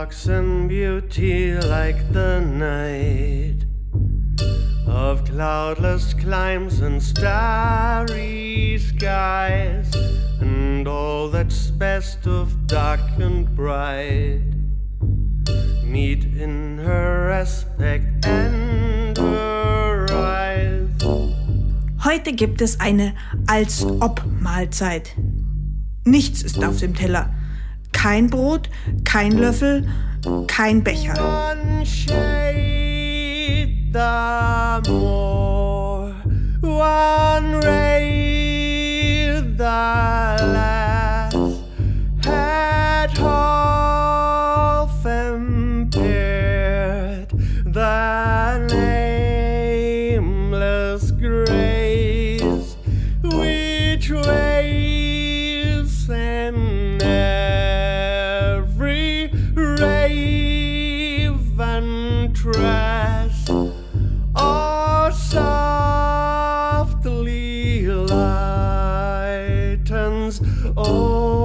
walks in beauty like the night of cloudless climes and starry skies, and all that's best of dark and bright. Meet in her aspect and her eyes. Heute gibt es eine Als-Ob-Mahlzeit. Nichts ist auf dem Teller. Kein Brot, kein Löffel, kein Becher. One shade trash or softly lightens. Oh.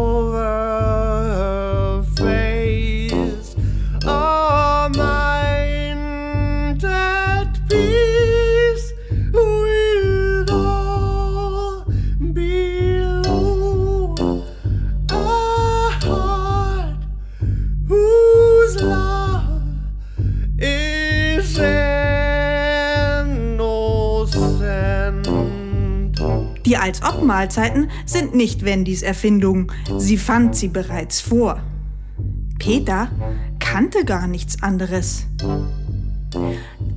Die Als-Ob-Mahlzeiten sind nicht Wendys Erfindung. Sie fand sie bereits vor. Peter kannte gar nichts anderes.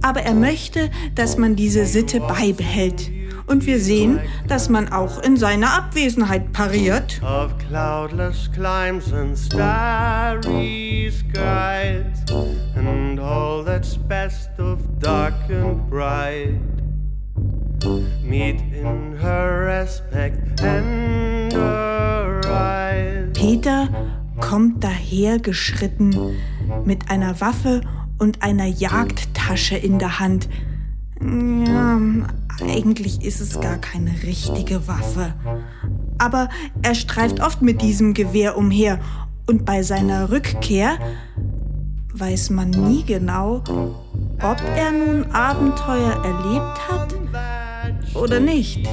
Aber er möchte, dass man diese Sitte beibehält. Und wir sehen, dass man auch in seiner Abwesenheit pariert. of cloudless climes and starry skies, and all that's best of dark and bright. Meet in her aspect and her eyes. Peter kommt dahergeschritten mit einer Waffe und einer Jagdtasche in der Hand. Ja, eigentlich ist es gar keine richtige Waffe. Aber er streift oft mit diesem Gewehr umher und bei seiner Rückkehr weiß man nie genau, ob er nun Abenteuer erlebt hat oder nicht.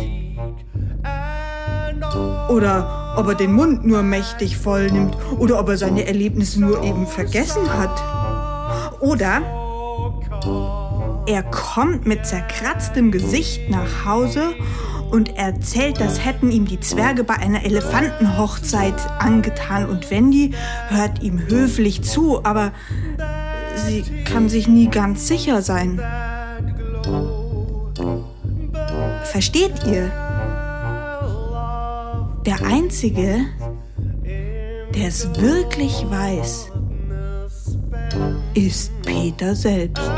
Oder ob er den Mund nur mächtig voll nimmt oder ob er seine Erlebnisse nur eben vergessen hat. Oder er kommt mit zerkratztem Gesicht nach Hause und erzählt, das hätten ihm die Zwerge bei einer Elefantenhochzeit angetan und Wendy hört ihm höflich zu, aber sie kann sich nie ganz sicher sein. Versteht ihr? Der Einzige, der es wirklich weiß, ist Peter selbst.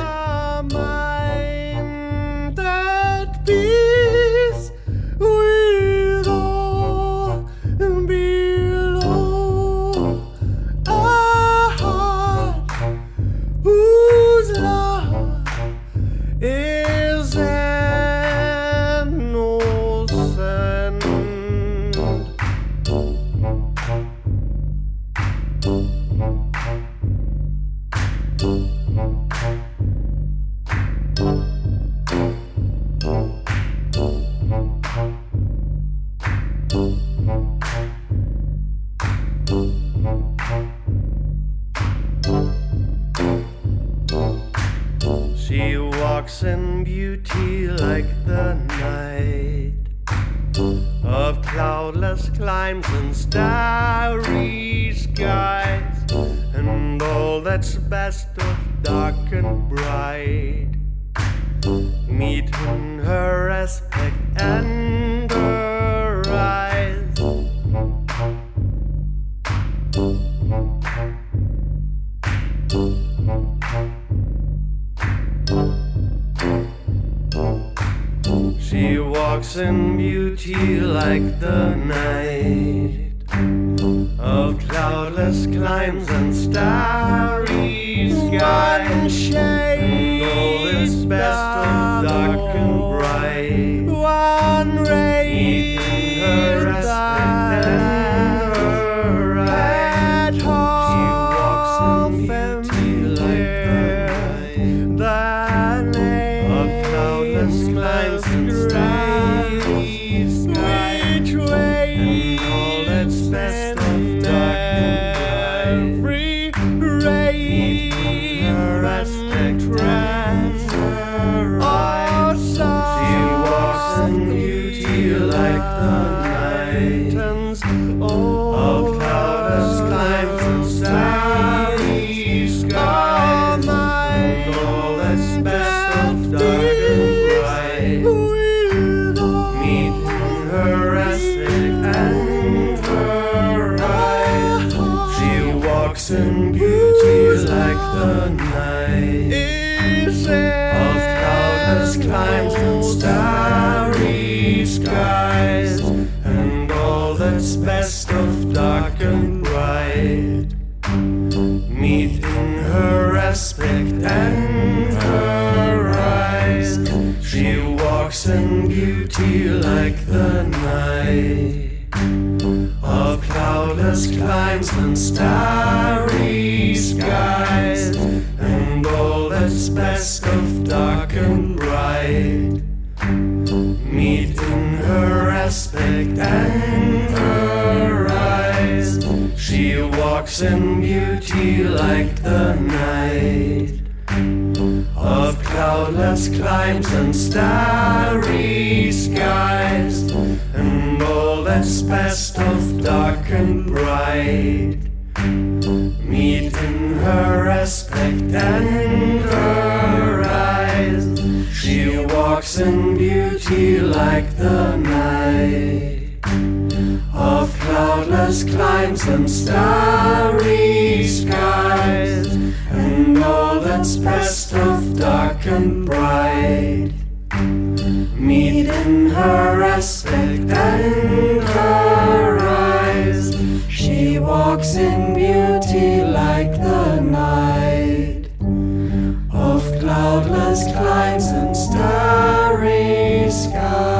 Climes and starry skies, and all that's best of dark and bright. Meet in her aspect and She walks in beauty like the night of cloudless climes and starry skies. lines and stay. Which way? And all its best of darkness, free ray. Aspect right. She walks in beauty like the night. And starry skies, and all that's best of dark and bright. Meet in her aspect and her eyes. She walks in beauty like the night of cloudless climes and starry skies, best of dark and bright. Meeting her aspect and her eyes. She walks in beauty like the night of cloudless climes and starry skies, and all that's best of dark and bright. Meet in her aspect and her eyes. She walks in beauty like the night of cloudless climes and starry skies, and all that's best of dark and bright. Meet in her aspect and cloudless skies and starry skies.